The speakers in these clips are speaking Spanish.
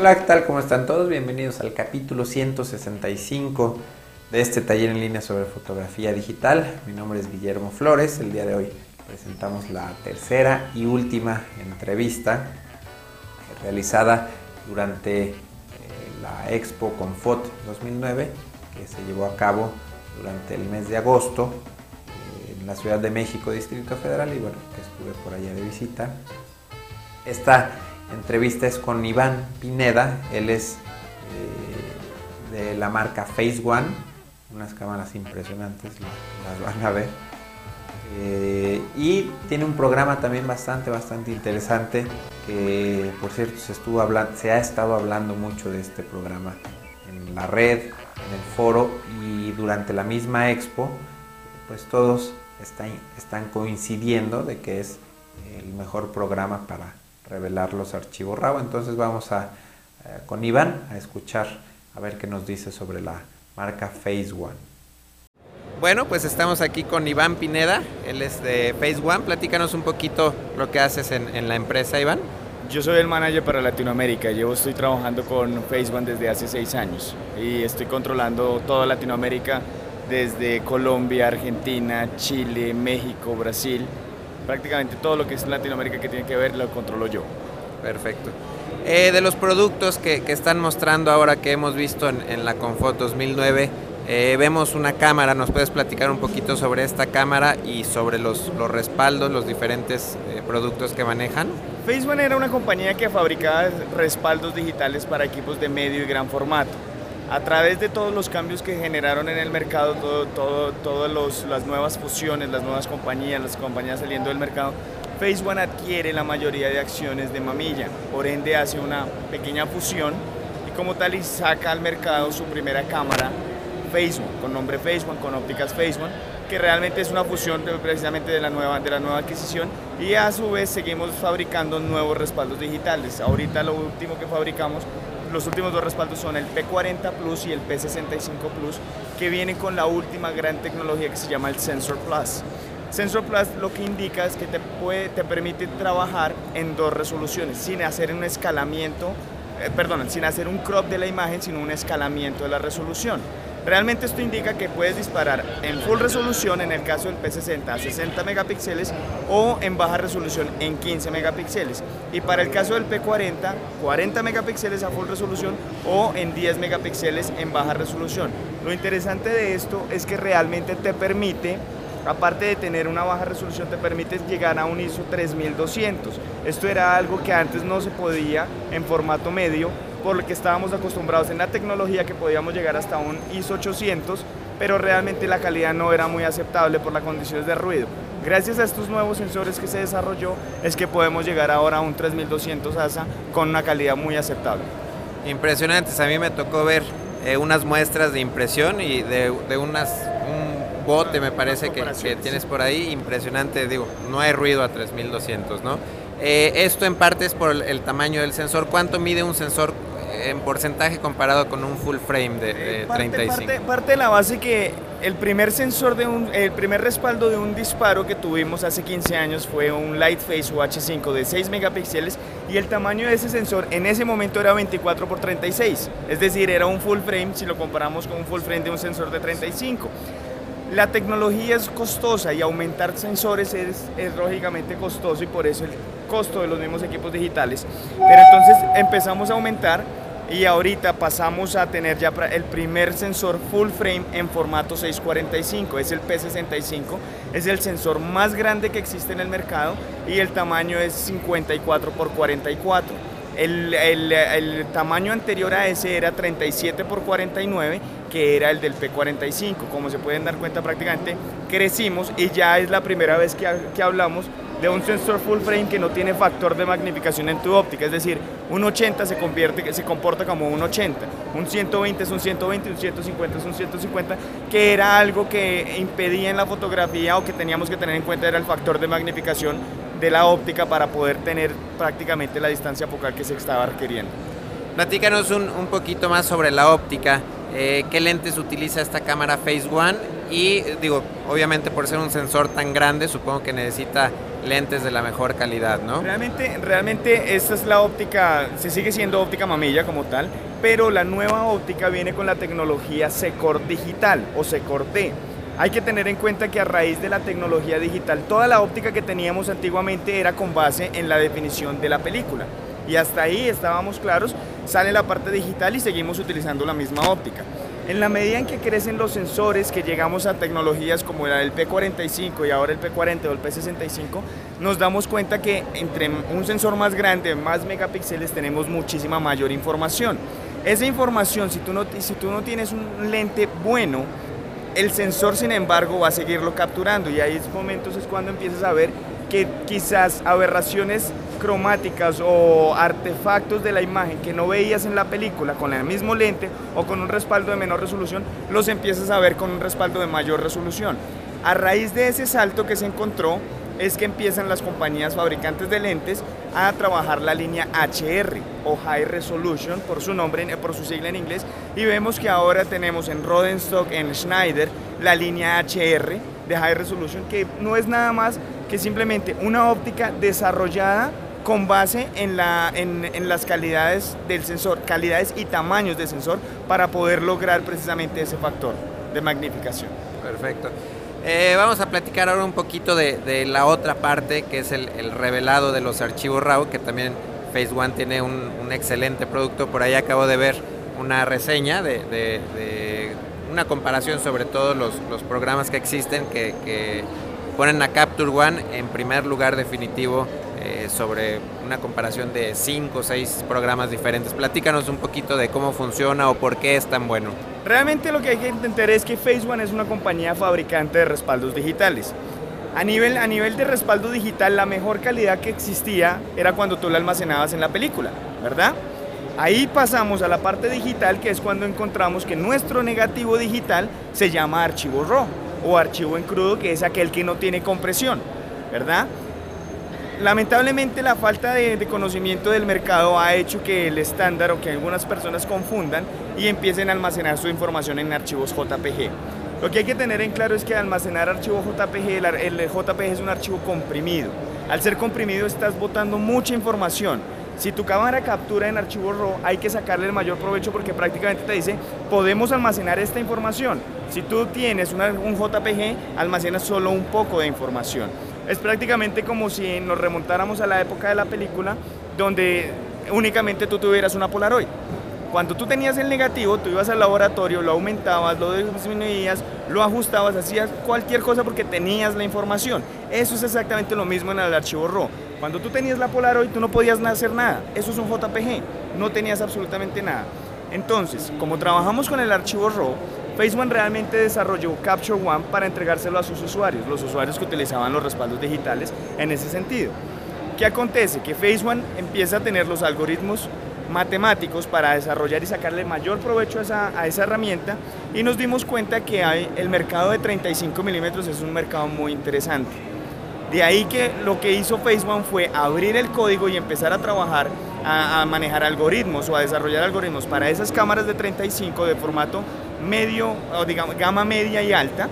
Hola, ¿qué tal? ¿Cómo están todos? Bienvenidos al capítulo 165 de este taller en línea sobre fotografía digital. Mi nombre es Guillermo Flores. El día de hoy presentamos la tercera y última entrevista realizada durante eh, la Expo Confot 2009 que se llevó a cabo durante el mes de agosto eh, en la Ciudad de México, Distrito Federal, y bueno, que estuve por allá de visita. Esta entrevista es con Iván Pineda, él es eh, de la marca Phase One, unas cámaras impresionantes, las van a ver. Eh, y tiene un programa también bastante, bastante interesante que por cierto se, estuvo hablando, se ha estado hablando mucho de este programa en la red, en el foro y durante la misma expo, pues todos están, están coincidiendo de que es el mejor programa para revelar los archivos RAW. Entonces vamos a, eh, con Iván a escuchar a ver qué nos dice sobre la marca Phase One. Bueno, pues estamos aquí con Iván Pineda, él es de Phase One. Platícanos un poquito lo que haces en, en la empresa, Iván. Yo soy el manager para Latinoamérica. Llevo estoy trabajando con Phase One desde hace seis años y estoy controlando toda Latinoamérica desde Colombia, Argentina, Chile, México, Brasil prácticamente todo lo que es Latinoamérica que tiene que ver lo controlo yo. Perfecto. Eh, de los productos que, que, están mostrando ahora que hemos visto en, en la Confot 2009, eh, vemos una cámara, ¿nos puedes platicar un poquito sobre esta cámara y sobre los, los respaldos, los diferentes eh, productos que manejan? Facebook era una compañía que fabricaba respaldos digitales para equipos de medio y gran formato a través de todos los cambios que generaron en el mercado, todas las nuevas fusiones, las nuevas compañías, las compañías saliendo del mercado, Facebook adquiere la mayoría de acciones de Mamilla, por ende hace una pequeña fusión y como tal y saca al mercado su primera cámara Facebook, con nombre Facebook, con ópticas Facebook, que realmente es una fusión de, precisamente de la, nueva, de la nueva adquisición y a su vez seguimos fabricando nuevos respaldos digitales. Ahorita lo último que fabricamos los últimos dos respaldos son el P40 Plus y el P65 Plus, que vienen con la última gran tecnología que se llama el Sensor Plus. Sensor Plus lo que indica es que te, puede, te permite trabajar en dos resoluciones, sin hacer un escalamiento, eh, perdón, sin hacer un crop de la imagen, sino un escalamiento de la resolución. Realmente esto indica que puedes disparar en full resolución en el caso del P60 a 60 megapíxeles o en baja resolución en 15 megapíxeles. Y para el caso del P40, 40 megapíxeles a full resolución o en 10 megapíxeles en baja resolución. Lo interesante de esto es que realmente te permite aparte de tener una baja resolución, te permite llegar a un ISO 3200. Esto era algo que antes no se podía en formato medio por lo que estábamos acostumbrados en la tecnología que podíamos llegar hasta un ISO 800, pero realmente la calidad no era muy aceptable por las condiciones de ruido. Gracias a estos nuevos sensores que se desarrolló es que podemos llegar ahora a un 3200 ASA con una calidad muy aceptable. Impresionantes, a mí me tocó ver eh, unas muestras de impresión y de, de unas, un bote me parece que, que, tienes por ahí, impresionante, digo, no hay ruido a 3200, ¿no? Eh, esto en parte es por el, el, tamaño del sensor. ¿Cuánto mide un sensor en porcentaje comparado con un full frame de, de parte, 35? Parte, parte, de la base que el primer sensor de un, el primer respaldo de un disparo que tuvimos hace 15 años fue un Lightface UH5 de 6 megapíxeles y el tamaño de ese sensor en ese momento era 24 por 36, es decir, era un full frame si lo comparamos con un full frame de un sensor de 35. La tecnología es costosa y aumentar sensores es, es, lógicamente costoso y por eso el costo de los mismos equipos digitales. Pero entonces empezamos a aumentar y ahorita pasamos a tener ya el primer sensor full frame en formato 645, es el P65, es el sensor más grande que existe en el mercado y el tamaño es 54 por 44. El, el, tamaño anterior a ese era 37 por 49, que era el del P45. Como se pueden dar cuenta, prácticamente crecimos y ya es la primera vez que, que hablamos de un sensor full frame que no tiene factor de magnificación en tu óptica, es decir, un 80 se, convierte, se comporta como un 80, un 120 es un 120, un 150 es un 150, que era algo que impedía en la fotografía o que teníamos que tener en cuenta era el factor de magnificación de la óptica para poder tener prácticamente la distancia focal que se estaba requiriendo. Platícanos un, un poquito más sobre la óptica. Eh, ¿Qué lentes utiliza esta cámara Phase One? Y digo, obviamente por ser un sensor tan grande, supongo que necesita lentes de la mejor calidad, ¿no? Realmente, realmente esta es la óptica, se sigue siendo óptica mamilla como tal, pero la nueva óptica viene con la tecnología Secor Digital o Secor D. Hay que tener en cuenta que a raíz de la tecnología digital, toda la óptica que teníamos antiguamente era con base en la definición de la película. Y hasta ahí estábamos claros, sale la parte digital y seguimos utilizando la misma óptica. En la medida en que crecen los sensores, que llegamos a tecnologías como la del P45 y ahora el P40 o el P65, nos damos cuenta que entre un sensor más grande, más megapíxeles, tenemos muchísima mayor información. Esa información, si tú no, tienes un lente bueno, el sensor, sin embargo, va a seguirlo capturando y ahí momentos es cuando empiezas a ver que quizás aberraciones cromáticas o artefactos de la imagen que no veías en la película con el mismo lente o con un respaldo de menor resolución, los empiezas a ver con un respaldo de mayor resolución. A raíz de ese salto que se encontró, es que empiezan las compañías fabricantes de lentes a trabajar la línea HR o High Resolution por su nombre, por su sigla en inglés, y vemos que ahora tenemos en Rodenstock, en Schneider, la línea HR de High Resolution, que no es nada más que simplemente una óptica desarrollada con base en, la, en, las calidades del sensor, calidades y tamaños del sensor para poder lograr precisamente ese factor de magnificación. Perfecto. Eh, vamos a platicar ahora un poquito de, la otra parte, que es el, revelado de los archivos RAW, que también Phase One tiene un, excelente producto. Por ahí acabo de ver una reseña de, una comparación sobre todos los, programas que existen que, que ponen a Capture One en primer lugar definitivo eh, sobre una comparación de cinco o seis programas diferentes. Platícanos un poquito de cómo funciona o por qué es tan bueno. Realmente lo que hay que entender es que One es una compañía fabricante de respaldos digitales. A nivel, a nivel de respaldo digital, la mejor calidad que existía era cuando tú la almacenabas en la película, ¿verdad? Ahí pasamos a la parte digital, que es cuando encontramos que nuestro negativo digital se llama archivo RAW o archivo en crudo, que es aquel que no tiene compresión, ¿verdad? Lamentablemente la falta de, conocimiento del mercado ha hecho que el estándar o que algunas personas confundan y empiecen a almacenar su información en archivos JPG. Lo que hay que tener en claro es que almacenar archivo JPG, el, JPG es un archivo comprimido. Al ser comprimido estás botando mucha información. Si tu cámara captura en archivo RAW, hay que sacarle el mayor provecho porque prácticamente te dice, podemos almacenar esta información. Si tú tienes un JPG, almacenas solo un poco de información es prácticamente como si nos remontáramos a la época de la película donde únicamente tú tuvieras una Polaroid. Cuando tú tenías el negativo, tú ibas al laboratorio, lo aumentabas, lo disminuías, lo ajustabas, hacías cualquier cosa porque tenías la información. Eso es exactamente lo mismo en el archivo RAW. Cuando tú tenías la Polaroid, tú no podías hacer nada. Eso es un JPG. No tenías absolutamente nada. Entonces, como trabajamos con el archivo RAW, Facebook realmente desarrolló Capture One para entregárselo a sus usuarios, los usuarios que utilizaban los respaldos digitales en ese sentido. ¿Qué acontece? Que Facebook empieza a tener los algoritmos matemáticos para desarrollar y sacarle mayor provecho a esa, herramienta y nos dimos cuenta que hay, el mercado de 35 milímetros es un mercado muy interesante. De ahí que lo que hizo Facebook fue abrir el código y empezar a trabajar, a, a manejar algoritmos o a desarrollar algoritmos para esas cámaras de 35 de formato medio, o digamos, gama media y alta,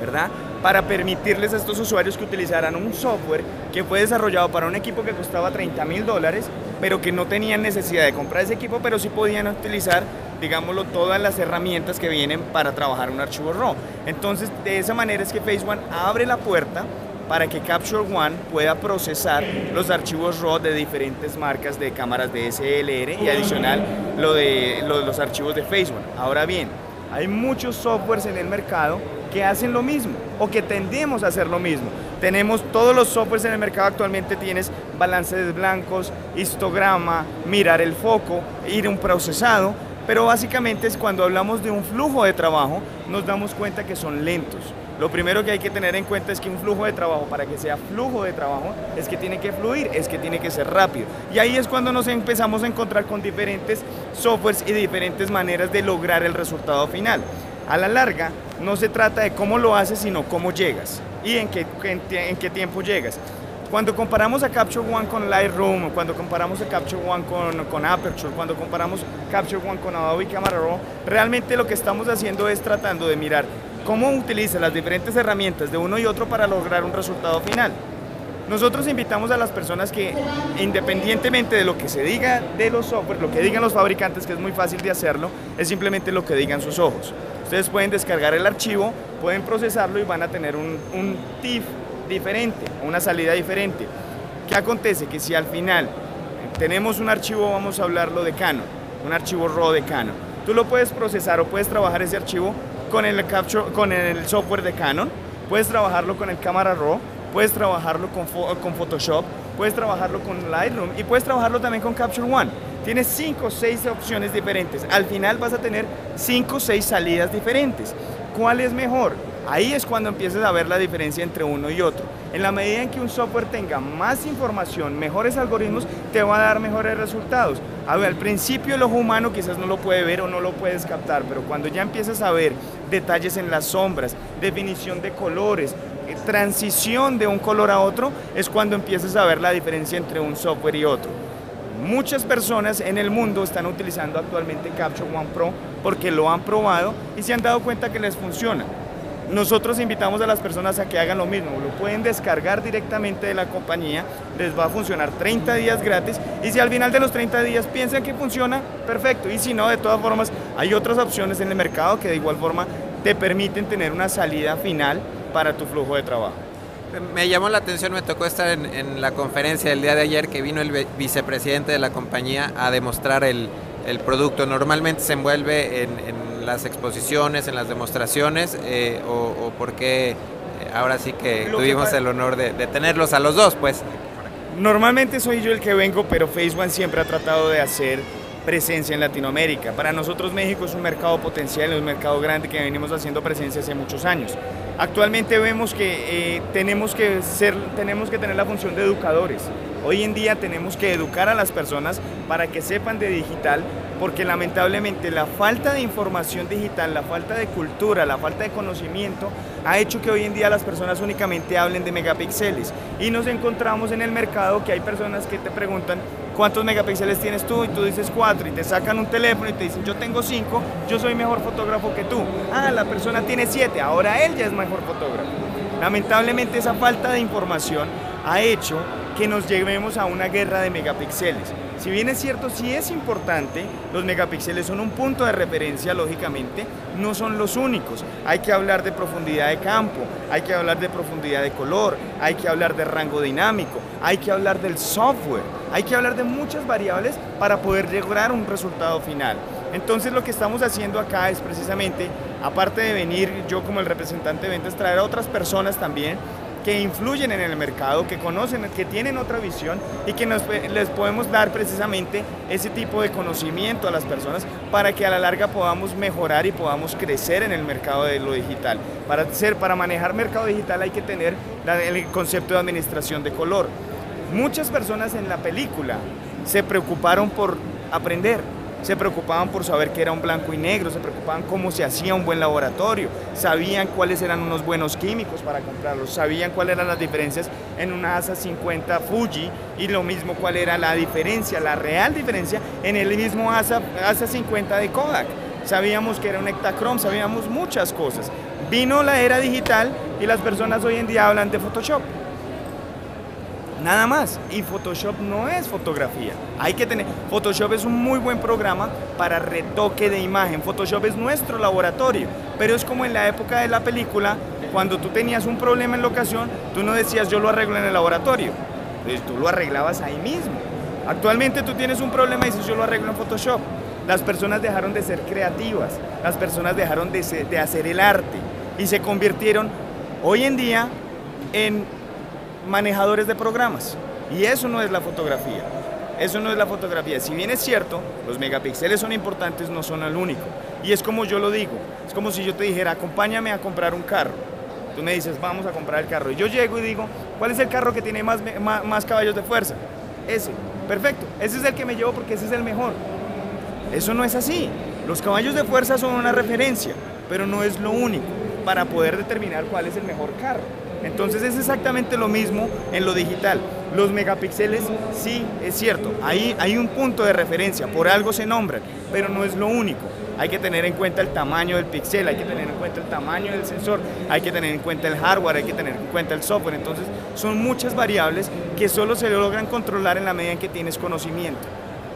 ¿verdad? Para permitirles a estos usuarios que utilizaran un software que fue desarrollado para un equipo que costaba 30 mil dólares, pero que no tenían necesidad de comprar ese equipo, pero sí podían utilizar, digámoslo, todas las herramientas que vienen para trabajar un archivo RAW. Entonces, de esa manera es que Phase One abre la puerta para que Capture One pueda procesar los archivos RAW de diferentes marcas de cámaras de SLR y adicional lo de, los archivos de Facebook. Ahora bien, hay muchos softwares en el mercado que hacen lo mismo o que tendemos a hacer lo mismo. Tenemos todos los softwares en el mercado actualmente, tienes balance de blancos, histograma, mirar el foco, ir un procesado, pero básicamente es cuando hablamos de un flujo de trabajo, nos damos cuenta que son lentos. Lo primero que hay que tener en cuenta es que un flujo de trabajo, para que sea flujo de trabajo, es que tiene que fluir, es que tiene que ser rápido. Y ahí es cuando nos empezamos a encontrar con diferentes softwares y diferentes maneras de lograr el resultado final. A la larga, no se trata de cómo lo haces, sino cómo llegas y en qué, tiempo llegas. Cuando comparamos a Capture One con Lightroom, cuando comparamos a Capture One con, con, Aperture, cuando comparamos Capture One con Adobe Camera Raw, realmente lo que estamos haciendo es tratando de mirar cómo utiliza las diferentes herramientas de uno y otro para lograr un resultado final. Nosotros invitamos a las personas que, independientemente de lo que se diga de los software, lo que digan los fabricantes, que es muy fácil de hacerlo, es simplemente lo que digan sus ojos. Ustedes pueden descargar el archivo, pueden procesarlo y van a tener un, un TIFF diferente, una salida diferente. ¿Qué acontece? Que si al final tenemos un archivo, vamos a hablarlo de Canon, un archivo RAW de Canon, tú lo puedes procesar o puedes trabajar ese archivo con el, capture, con el software de Canon, puedes trabajarlo con el cámara RAW, puedes trabajarlo con, con Photoshop, puedes trabajarlo con Lightroom y puedes trabajarlo también con Capture One. Tienes 5 o 6 opciones diferentes. Al final vas a tener 5 o 6 salidas diferentes. ¿Cuál es mejor? Ahí es cuando empiezas a ver la diferencia entre uno y otro. En la medida en que un software tenga más información, mejores algoritmos, te va a dar mejores resultados. A ver, al principio el ojo humano quizás no lo puede ver o no lo puedes captar, pero cuando ya empiezas a ver detalles en las sombras, definición de colores, transición de un color a otro, es cuando empiezas a ver la diferencia entre un software y otro. Muchas personas en el mundo están utilizando actualmente Capture One Pro porque lo han probado y se han dado cuenta que les funciona. Nosotros invitamos a las personas a que hagan lo mismo, lo pueden descargar directamente de la compañía, les va a funcionar 30 días gratis y si al final de los 30 días piensan que funciona, perfecto, y si no, de todas formas, hay otras opciones en el mercado que de igual forma te permiten tener una salida final para tu flujo de trabajo. Me llamó la atención, me tocó estar en, la conferencia del día de ayer que vino el vicepresidente de la compañía a demostrar el, producto. Normalmente se envuelve en, las exposiciones, en las demostraciones, eh, o, porque eh, ahora sí que tuvimos el honor de, tenerlos a los dos, pues. Normalmente soy yo el que vengo, pero Facebook siempre ha tratado de hacer presencia en Latinoamérica. Para nosotros México es un mercado potencial, es un mercado grande que venimos haciendo presencia hace muchos años. Actualmente vemos que, eh, tenemos, que ser, tenemos que tener la función de educadores. Hoy en día tenemos que educar a las personas para que sepan de digital, porque lamentablemente la falta de información digital, la falta de cultura, la falta de conocimiento ha hecho que hoy en día las personas únicamente hablen de megapíxeles y nos encontramos en el mercado que hay personas que te preguntan ¿cuántos megapíxeles tienes tú? Y tú dices cuatro y te sacan un teléfono y te dicen, yo tengo cinco, yo soy mejor fotógrafo que tú. Ah, la persona tiene siete, ahora él ya es mejor fotógrafo. Lamentablemente esa falta de información ha hecho que nos llevemos a una guerra de megapíxeles. Si bien es cierto, sí es importante, los megapíxeles son un punto de referencia, lógicamente, no son los únicos. Hay que hablar de profundidad de campo, hay que hablar de profundidad de color, hay que hablar de rango dinámico, hay que hablar del software, hay que hablar de muchas variables para poder lograr un resultado final. Entonces lo que estamos haciendo acá es precisamente, aparte de venir yo como el representante de ventas, traer a otras personas también que influyen en el mercado, que conocen, que tienen otra visión y que nos, les podemos dar precisamente ese tipo de conocimiento a las personas para que a la larga podamos mejorar y podamos crecer en el mercado de lo digital. Para, ser, para manejar mercado digital hay que tener el concepto de administración de color. Muchas personas en la película se preocuparon por aprender, se preocupaban por saber qué era un blanco y negro, se preocupaban cómo se hacía un buen laboratorio, sabían cuáles eran unos buenos químicos para comprarlos, sabían cuáles eran las diferencias en una ASA 50 Fuji y lo mismo cuál era la diferencia, la real diferencia en el mismo ASA, ASA 50 de Kodak. Sabíamos que era un Ektachrome, sabíamos muchas cosas. Vino la era digital y las personas hoy en día hablan de Photoshop. Nada más. Y Photoshop no es fotografía. Hay que tener. Photoshop es un muy buen programa para retoque de imagen. Photoshop es nuestro laboratorio. Pero es como en la época de la película, cuando tú tenías un problema en locación, tú no decías yo lo arreglo en el laboratorio. Tú lo arreglabas ahí mismo. Actualmente tú tienes un problema y dices yo lo arreglo en Photoshop. Las personas dejaron de ser creativas, las personas dejaron de, de hacer el arte y se convirtieron hoy en día en manejadores de programas. Y eso no es la fotografía. Eso no es la fotografía. Si bien es cierto, los megapíxeles son importantes, no son el único. Y es como yo lo digo. Es como si yo te dijera, acompáñame a comprar un carro. Tú me dices, vamos a comprar el carro. Y yo llego y digo, ¿cuál es el carro que tiene más, más, más caballos de fuerza? Ese. Perfecto. Ese es el que me llevo porque ese es el mejor. Eso no es así. Los caballos de fuerza son una referencia, pero no es lo único para poder determinar cuál es el mejor carro. Entonces es exactamente lo mismo en lo digital. Los megapíxeles, sí, es cierto, ahí hay un punto de referencia, por algo se nombran, pero no es lo único. Hay que tener en cuenta el tamaño del píxel, hay que tener en cuenta el tamaño del sensor, hay que tener en cuenta el hardware, hay que tener en cuenta el software. Entonces, son muchas variables que solo se logran controlar en la medida en que tienes conocimiento.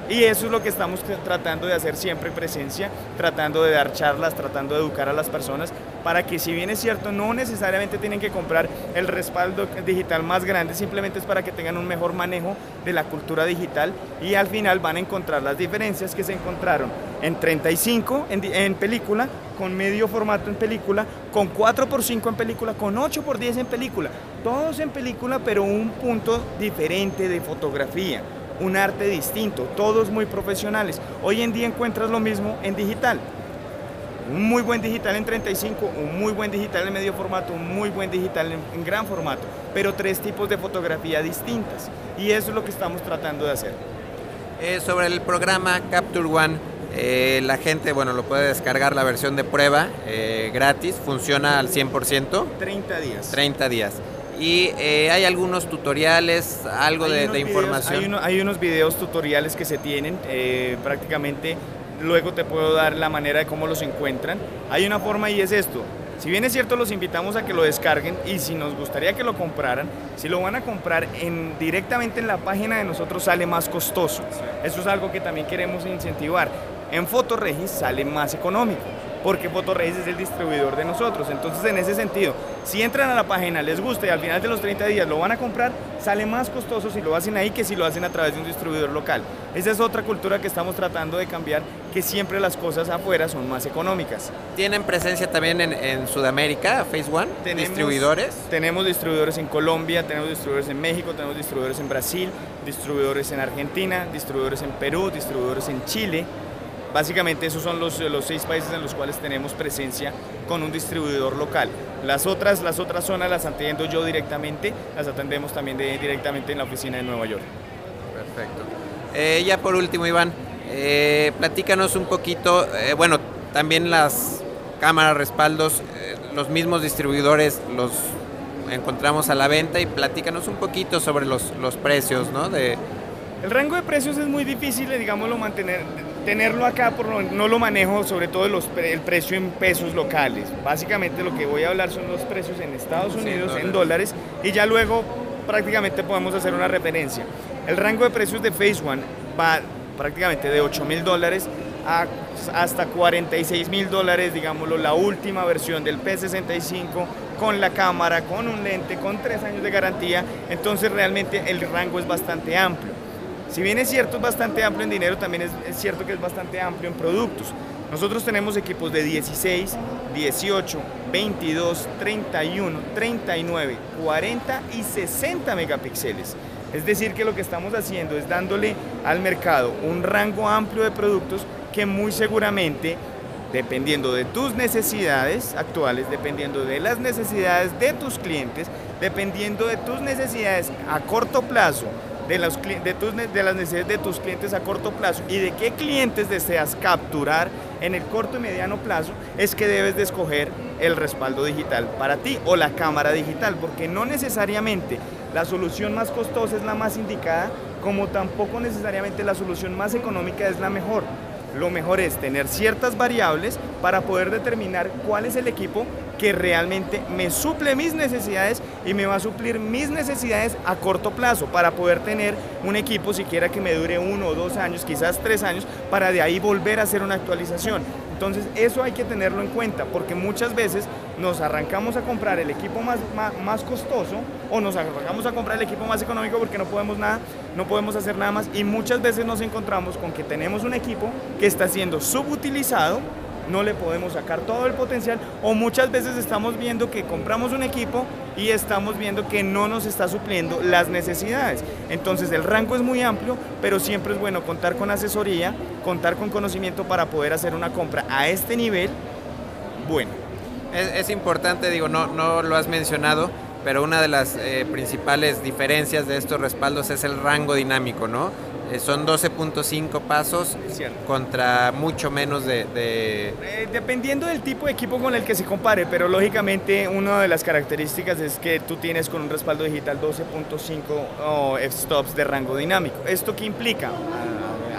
Y eso es lo que estamos tratando de hacer siempre presencia, tratando de dar charlas, tratando de educar a las personas para que si bien es cierto, no necesariamente tienen que comprar el respaldo digital más grande, simplemente es para que tengan un mejor manejo de la cultura digital y al final van a encontrar las diferencias que se encontraron en 35 en, película, con medio formato en película, con 4x5 en película, con 8x10 en película, todos en película pero un punto diferente de fotografía un arte distinto, todos muy profesionales. Hoy en día encuentras lo mismo en digital. Un muy buen digital en 35, un muy buen digital en medio formato, un muy buen digital en, gran formato, pero tres tipos de fotografía distintas. Y eso es lo que estamos tratando de hacer. Eh, sobre el programa Capture One, eh, la gente, bueno, lo puede descargar la versión de prueba eh, gratis, funciona al 100%. 30 días. 30 días. Y eh, hay algunos tutoriales, algo de, información. hay, unos videos tutoriales que se tienen, eh, prácticamente luego te puedo dar la manera de cómo los encuentran. Hay una forma y es esto. Si bien es cierto, los invitamos a que lo descarguen y si nos gustaría que lo compraran, si lo van a comprar en, directamente en la página de nosotros sale más costoso. Eso es algo que también queremos incentivar. En Fotoregis sale más económico porque Fotorregis es el distribuidor de nosotros. Entonces, en ese sentido, si entran a la página, les gusta y al final de los 30 días lo van a comprar, sale más costoso si lo hacen ahí que si lo hacen a través de un distribuidor local. Esa es otra cultura que estamos tratando de cambiar, que siempre las cosas afuera son más económicas. ¿Tienen presencia también en, Sudamérica, Phase One? ¿Distribuidores? Tenemos distribuidores en Colombia, tenemos distribuidores en México, tenemos distribuidores en Brasil, distribuidores en Argentina, distribuidores en Perú, distribuidores en Chile. Básicamente esos son los, los seis países en los cuales tenemos presencia con un distribuidor local. Las otras, las otras zonas las atiendo yo directamente, las atendemos también directamente en la oficina de Nueva York. Perfecto. Eh, ya por último, Iván, eh, platícanos un poquito, eh, bueno, también las cámaras, respaldos, los mismos distribuidores los encontramos a la venta y platícanos un poquito sobre los, los precios, ¿no? De... El rango de precios es muy difícil, digámoslo, mantener tenerlo acá por no lo manejo sobre todo los, el precio en pesos locales. Básicamente lo que voy a hablar son los precios en Estados Unidos, en dólares, y ya luego prácticamente podemos hacer una referencia. El rango de precios de Phase One va prácticamente de 8 mil dólares a hasta 46 mil dólares, digámoslo, la última versión del P65 con la cámara, con un lente, con tres años de garantía, entonces realmente el rango es bastante amplio. Si bien es cierto, es bastante amplio en dinero, también es, cierto que es bastante amplio en productos. Nosotros tenemos equipos de 16, 18, 22, 31, 39, 40 y 60 megapíxeles. Es decir, que lo que estamos haciendo es dándole al mercado un rango amplio de productos que muy seguramente, dependiendo de tus necesidades actuales, dependiendo de las necesidades de tus clientes, dependiendo de tus necesidades a corto plazo, de, de, tus, de las necesidades de tus clientes a corto plazo y de qué clientes deseas capturar en el corto y mediano plazo, es que debes de escoger el respaldo digital para ti o la cámara digital, porque no necesariamente la solución más costosa es la más indicada, como tampoco necesariamente la solución más económica es la mejor. Lo mejor es tener ciertas variables para poder determinar cuál es el equipo que realmente me suple mis necesidades y me va a suplir mis necesidades a corto plazo para poder tener un equipo siquiera que me dure uno o dos años, quizás tres años, para de ahí volver a hacer una actualización. Entonces eso hay que tenerlo en cuenta porque muchas veces nos arrancamos a comprar el equipo más, más, costoso o nos arrancamos a comprar el equipo más económico porque no podemos nada, no podemos hacer nada más y muchas veces nos encontramos con que tenemos un equipo que está siendo subutilizado no le podemos sacar todo el potencial o muchas veces estamos viendo que compramos un equipo y estamos viendo que no nos está supliendo las necesidades. Entonces el rango es muy amplio, pero siempre es bueno contar con asesoría, contar con conocimiento para poder hacer una compra a este nivel. Bueno. Es, importante, digo, no, no lo has mencionado, pero una de las eh, principales diferencias de estos respaldos es el rango dinámico, ¿no? Eh, son 12.5 pasos contra mucho menos de... Eh, dependiendo del tipo de equipo con el que se compare, pero lógicamente una de las características es que tú tienes con un respaldo digital 12.5 f-stops de rango dinámico. ¿Esto qué implica?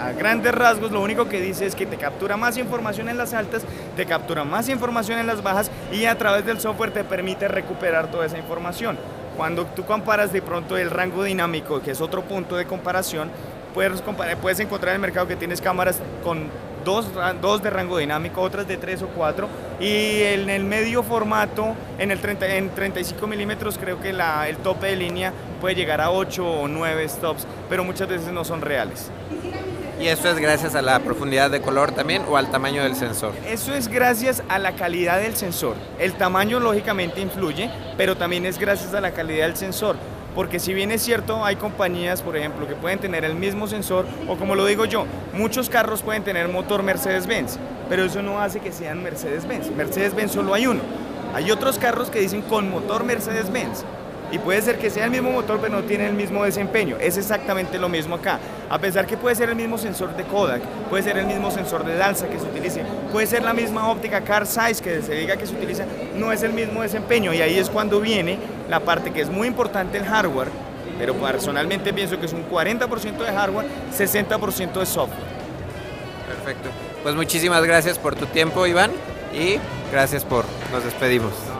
a grandes rasgos lo único que dice es que te captura más información en las altas, te captura más información en las bajas y a través del software te permite recuperar toda esa información. Cuando tú comparas de pronto el rango dinámico, que es otro punto de comparación, puedes, puedes encontrar en el mercado que tienes cámaras con dos, dos, de rango dinámico, otras de 3 o 4. Y en el medio formato, en, el 30, en 35 milímetros, creo que la, el tope de línea puede llegar a 8 o 9 stops, pero muchas veces no son reales. ¿Y eso es gracias a la profundidad de color también o al tamaño del sensor? Eso es gracias a la calidad del sensor. El tamaño lógicamente influye, pero también es gracias a la calidad del sensor. Porque si bien es cierto, hay compañías, por ejemplo, que pueden tener el mismo sensor, o como lo digo yo, muchos carros pueden tener motor Mercedes-Benz, pero eso no hace que sean Mercedes-Benz. Mercedes-Benz solo hay uno. Hay otros carros que dicen con motor Mercedes-Benz y puede ser que sea el mismo motor pero no tiene el mismo desempeño. Es exactamente lo mismo acá. A pesar que puede ser el mismo sensor de Kodak, puede ser el mismo sensor de Dalsa que se utilice, puede ser la misma óptica car size que se diga que se utiliza, no es el mismo desempeño y ahí es cuando viene la parte que es muy importante el hardware, pero personalmente pienso que es un 40% de hardware, 60% de software. Perfecto. Pues muchísimas gracias por tu tiempo, Iván, y gracias por nos despedimos.